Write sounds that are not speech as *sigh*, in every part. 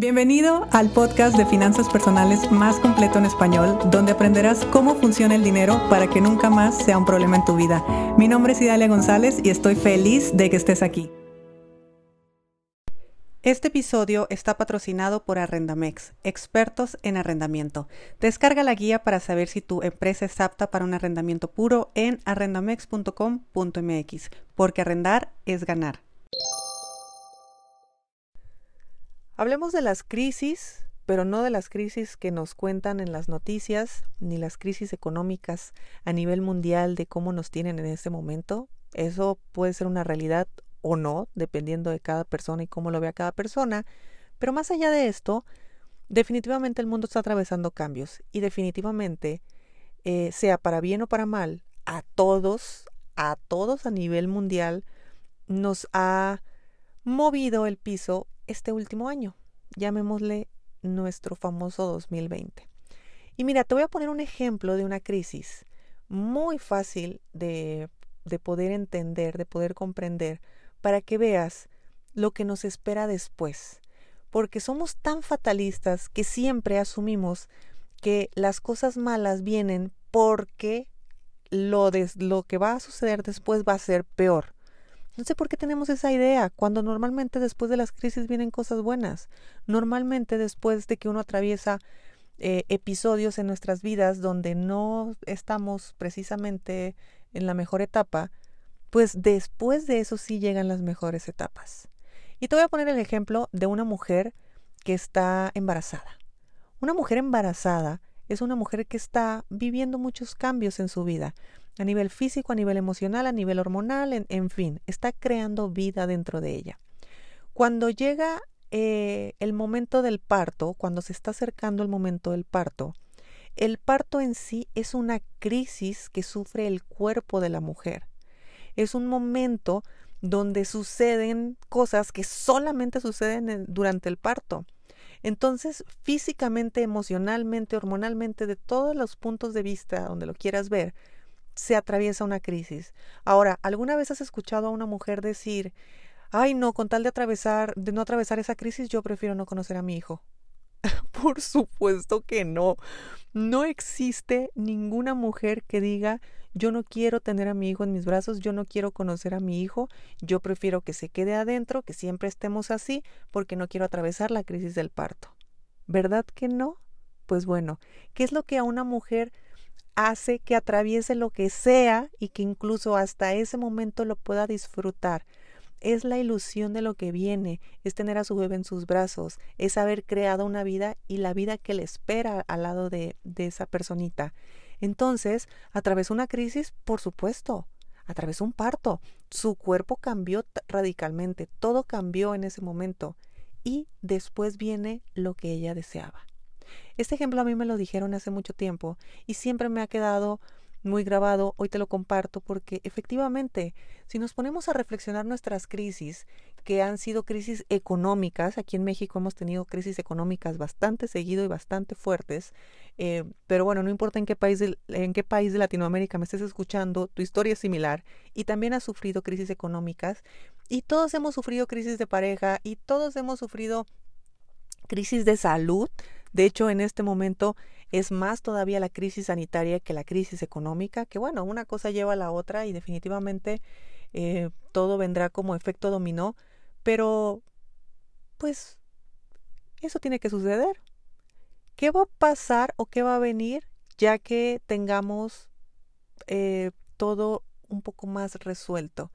Bienvenido al podcast de finanzas personales más completo en español, donde aprenderás cómo funciona el dinero para que nunca más sea un problema en tu vida. Mi nombre es Idalia González y estoy feliz de que estés aquí. Este episodio está patrocinado por Arrendamex, expertos en arrendamiento. Descarga la guía para saber si tu empresa es apta para un arrendamiento puro en arrendamex.com.mx, porque arrendar es ganar. Hablemos de las crisis, pero no de las crisis que nos cuentan en las noticias, ni las crisis económicas a nivel mundial de cómo nos tienen en este momento. Eso puede ser una realidad o no, dependiendo de cada persona y cómo lo vea cada persona. Pero más allá de esto, definitivamente el mundo está atravesando cambios y definitivamente, eh, sea para bien o para mal, a todos, a todos a nivel mundial, nos ha movido el piso este último año. Llamémosle nuestro famoso 2020. Y mira, te voy a poner un ejemplo de una crisis muy fácil de, de poder entender, de poder comprender, para que veas lo que nos espera después. Porque somos tan fatalistas que siempre asumimos que las cosas malas vienen porque lo, de, lo que va a suceder después va a ser peor. No sé por qué tenemos esa idea, cuando normalmente después de las crisis vienen cosas buenas. Normalmente después de que uno atraviesa eh, episodios en nuestras vidas donde no estamos precisamente en la mejor etapa, pues después de eso sí llegan las mejores etapas. Y te voy a poner el ejemplo de una mujer que está embarazada. Una mujer embarazada es una mujer que está viviendo muchos cambios en su vida a nivel físico, a nivel emocional, a nivel hormonal, en, fin, está creando vida dentro de ella. Cuando llega eh, el momento del parto, cuando se está acercando el momento del parto, el parto en sí es una crisis que sufre el cuerpo de la mujer. Es un momento donde suceden cosas que solamente suceden durante el parto. Entonces, físicamente, emocionalmente, hormonalmente, de todos los puntos de vista donde lo quieras ver, se atraviesa una crisis. Ahora, ¿alguna vez has escuchado a una mujer decir, ay no, con tal de atravesar, de no atravesar esa crisis, yo prefiero no conocer a mi hijo? *laughs* Por supuesto que no. No existe ninguna mujer que diga yo no quiero tener a mi hijo en mis brazos, yo no quiero conocer a mi hijo, yo prefiero que se quede adentro, que siempre estemos así, porque no quiero atravesar la crisis del parto. ¿Verdad que no? Pues bueno, ¿qué es lo que a una mujer hace que atraviese lo que sea y que incluso hasta ese momento lo pueda disfrutar. Es la ilusión de lo que viene, es tener a su bebé en sus brazos, es haber creado una vida y la vida que le espera al lado de, de esa personita. Entonces, atravesó una crisis, por supuesto, atravesó un parto, su cuerpo cambió radicalmente, todo cambió en ese momento y después viene lo que ella deseaba. Este ejemplo a mí me lo dijeron hace mucho tiempo y siempre me ha quedado muy grabado, hoy te lo comparto porque efectivamente, si nos ponemos a reflexionar nuestras crisis, que han sido crisis económicas, aquí en México hemos tenido crisis económicas bastante seguido y bastante fuertes, eh, pero bueno, no importa en qué, país de, en qué país de Latinoamérica me estés escuchando, tu historia es similar y también has sufrido crisis económicas y todos hemos sufrido crisis de pareja y todos hemos sufrido crisis de salud, de hecho, en este momento es más todavía la crisis sanitaria que la crisis económica, que bueno, una cosa lleva a la otra y definitivamente eh, todo vendrá como efecto dominó, pero pues eso tiene que suceder. ¿Qué va a pasar o qué va a venir ya que tengamos eh, todo un poco más resuelto?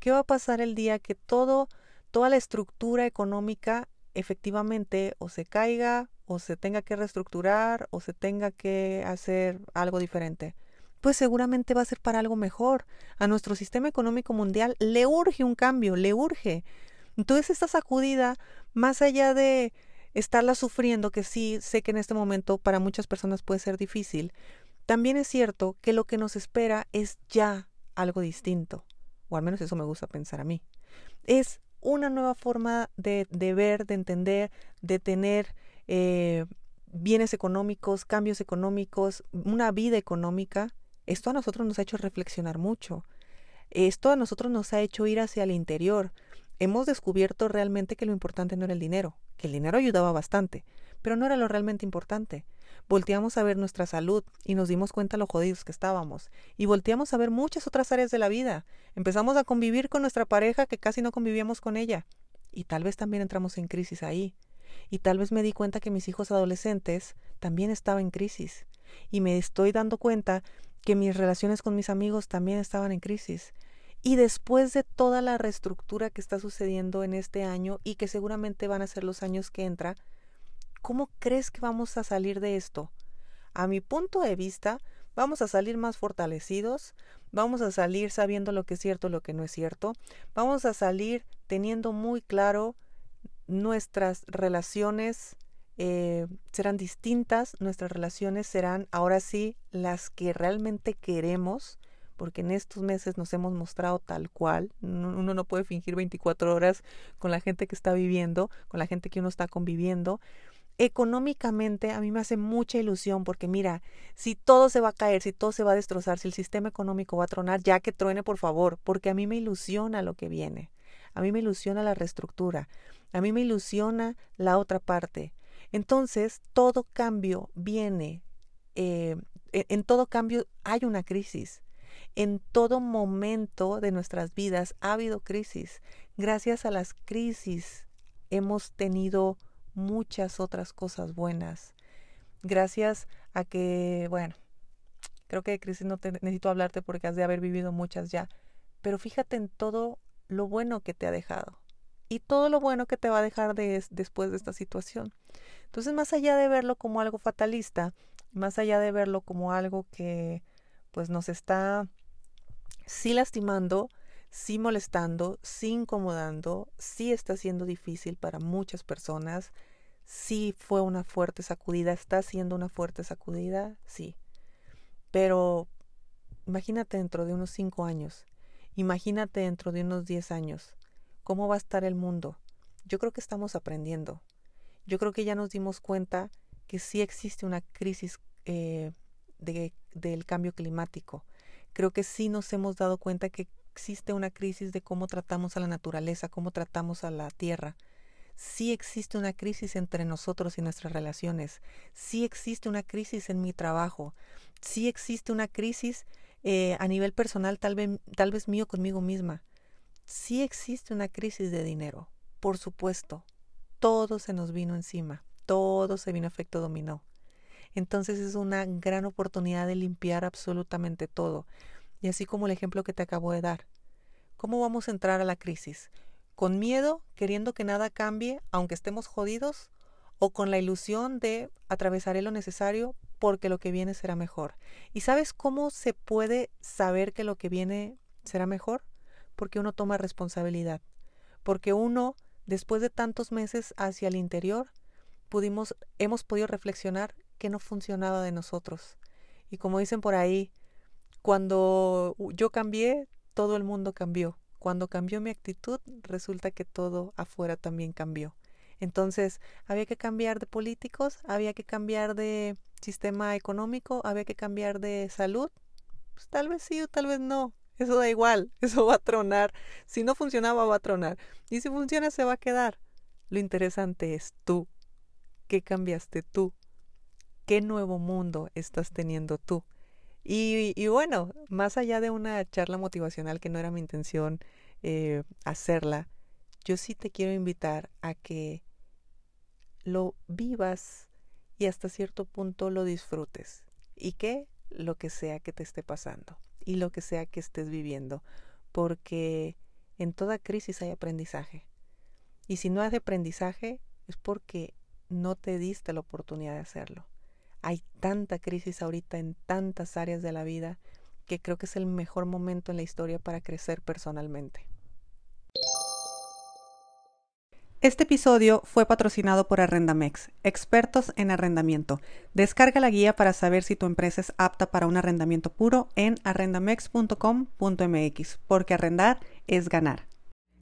¿Qué va a pasar el día que todo, toda la estructura económica efectivamente o se caiga o se tenga que reestructurar o se tenga que hacer algo diferente, pues seguramente va a ser para algo mejor. A nuestro sistema económico mundial le urge un cambio, le urge. Entonces esta sacudida, más allá de estarla sufriendo, que sí sé que en este momento para muchas personas puede ser difícil, también es cierto que lo que nos espera es ya algo distinto, o al menos eso me gusta pensar a mí. Es una nueva forma de, de ver, de entender, de tener eh, bienes económicos, cambios económicos, una vida económica. Esto a nosotros nos ha hecho reflexionar mucho. Esto a nosotros nos ha hecho ir hacia el interior, hemos descubierto realmente que lo importante no era el dinero, que el dinero ayudaba bastante, pero no era lo realmente importante. Volteamos a ver nuestra salud y nos dimos cuenta lo jodidos que estábamos. Y volteamos a ver muchas otras áreas de la vida. Empezamos a convivir con nuestra pareja que casi no convivíamos con ella. Y tal vez también entramos en crisis ahí. Y tal vez me di cuenta que mis hijos adolescentes también estaban en crisis. Y me estoy dando cuenta que mis relaciones con mis amigos también estaban en crisis. Y después de toda la reestructura que está sucediendo en este año y que seguramente van a ser los años que entra, ¿cómo crees que vamos a salir de esto? A mi punto de vista, vamos a salir más fortalecidos, vamos a salir sabiendo lo que es cierto lo que no es cierto, vamos a salir teniendo muy claro nuestras relaciones eh, serán distintas, nuestras relaciones serán ahora sí las que realmente queremos, porque en estos meses nos hemos mostrado tal cual. Uno no puede fingir 24 horas con la gente que está viviendo, con la gente que uno está conviviendo. Económicamente a mí me hace mucha ilusión porque mira, si todo se va a caer, si todo se va a destrozar, si el sistema económico va a tronar, ya que truene por favor, porque a mí me ilusiona lo que viene. A mí me ilusiona la reestructura. A mí me ilusiona la otra parte. Entonces, todo cambio viene, eh, en todo cambio hay una crisis. En todo momento de nuestras vidas ha habido crisis. Gracias a las crisis hemos tenido muchas otras cosas buenas. Gracias a que, bueno, creo que de crisis no te necesito hablarte porque has de haber vivido muchas ya, pero fíjate en todo lo bueno que te ha dejado y todo lo bueno que te va a dejar después de esta situación. Entonces, más allá de verlo como algo fatalista, más allá de verlo como algo que pues nos está sí lastimando, sí molestando, sí incomodando, sí está siendo difícil para muchas personas, sí fue una fuerte sacudida, está siendo una fuerte sacudida, sí. Pero imagínate dentro de unos cinco años, imagínate dentro de unos diez años, cómo va a estar el mundo. Yo creo que estamos aprendiendo. Yo creo que ya nos dimos cuenta que sí existe una crisis eh, de, del cambio climático. Creo que sí nos hemos dado cuenta que existe una crisis de cómo tratamos a la naturaleza, cómo tratamos a la tierra. Sí existe una crisis entre nosotros y nuestras relaciones. Sí existe una crisis en mi trabajo. Sí existe una crisis eh, a nivel personal, tal vez, tal vez mío conmigo misma sí existe una crisis de dinero, por supuesto. Todo se nos vino encima, todo se vino efecto dominó. Entonces es una gran oportunidad de limpiar absolutamente todo. Y así como el ejemplo que te acabo de dar. ¿Cómo vamos a entrar a la crisis? ¿Con miedo, queriendo que nada cambie, aunque estemos jodidos? ¿O con la ilusión de atravesaré lo necesario porque lo que viene será mejor? ¿Y sabes cómo se puede saber que lo que viene será mejor? porque uno toma responsabilidad, porque uno, después de tantos meses hacia el interior, pudimos, hemos podido reflexionar que no funcionaba de nosotros. Y como dicen por ahí, cuando yo cambié, todo el mundo cambió. Cuando cambió mi actitud, resulta que todo afuera también cambió. Entonces, había que cambiar de políticos, había que cambiar de sistema económico, había que cambiar de salud. Pues tal vez sí o tal vez no. Eso da igual, *laughs* eso va a tronar. Si no funcionaba, va a tronar. Y si funciona, se va a quedar. Lo interesante es tú. ¿Qué cambiaste tú? ¿Qué nuevo mundo estás teniendo tú? Y, y bueno, más allá de una charla motivacional que no era mi intención eh, hacerla, yo sí te quiero invitar a que lo vivas y hasta cierto punto lo disfrutes. ¿Y qué? Lo que sea que te esté pasando y lo que sea que estés viviendo, porque en toda crisis hay aprendizaje. Y si no hay aprendizaje es porque no te diste la oportunidad de hacerlo. Hay tanta crisis ahorita en tantas áreas de la vida que creo que es el mejor momento en la historia para crecer personalmente. Este episodio fue patrocinado por Arrendamex, expertos en arrendamiento. Descarga la guía para saber si tu empresa es apta para un arrendamiento puro en arrendamex.com.mx, porque arrendar es ganar.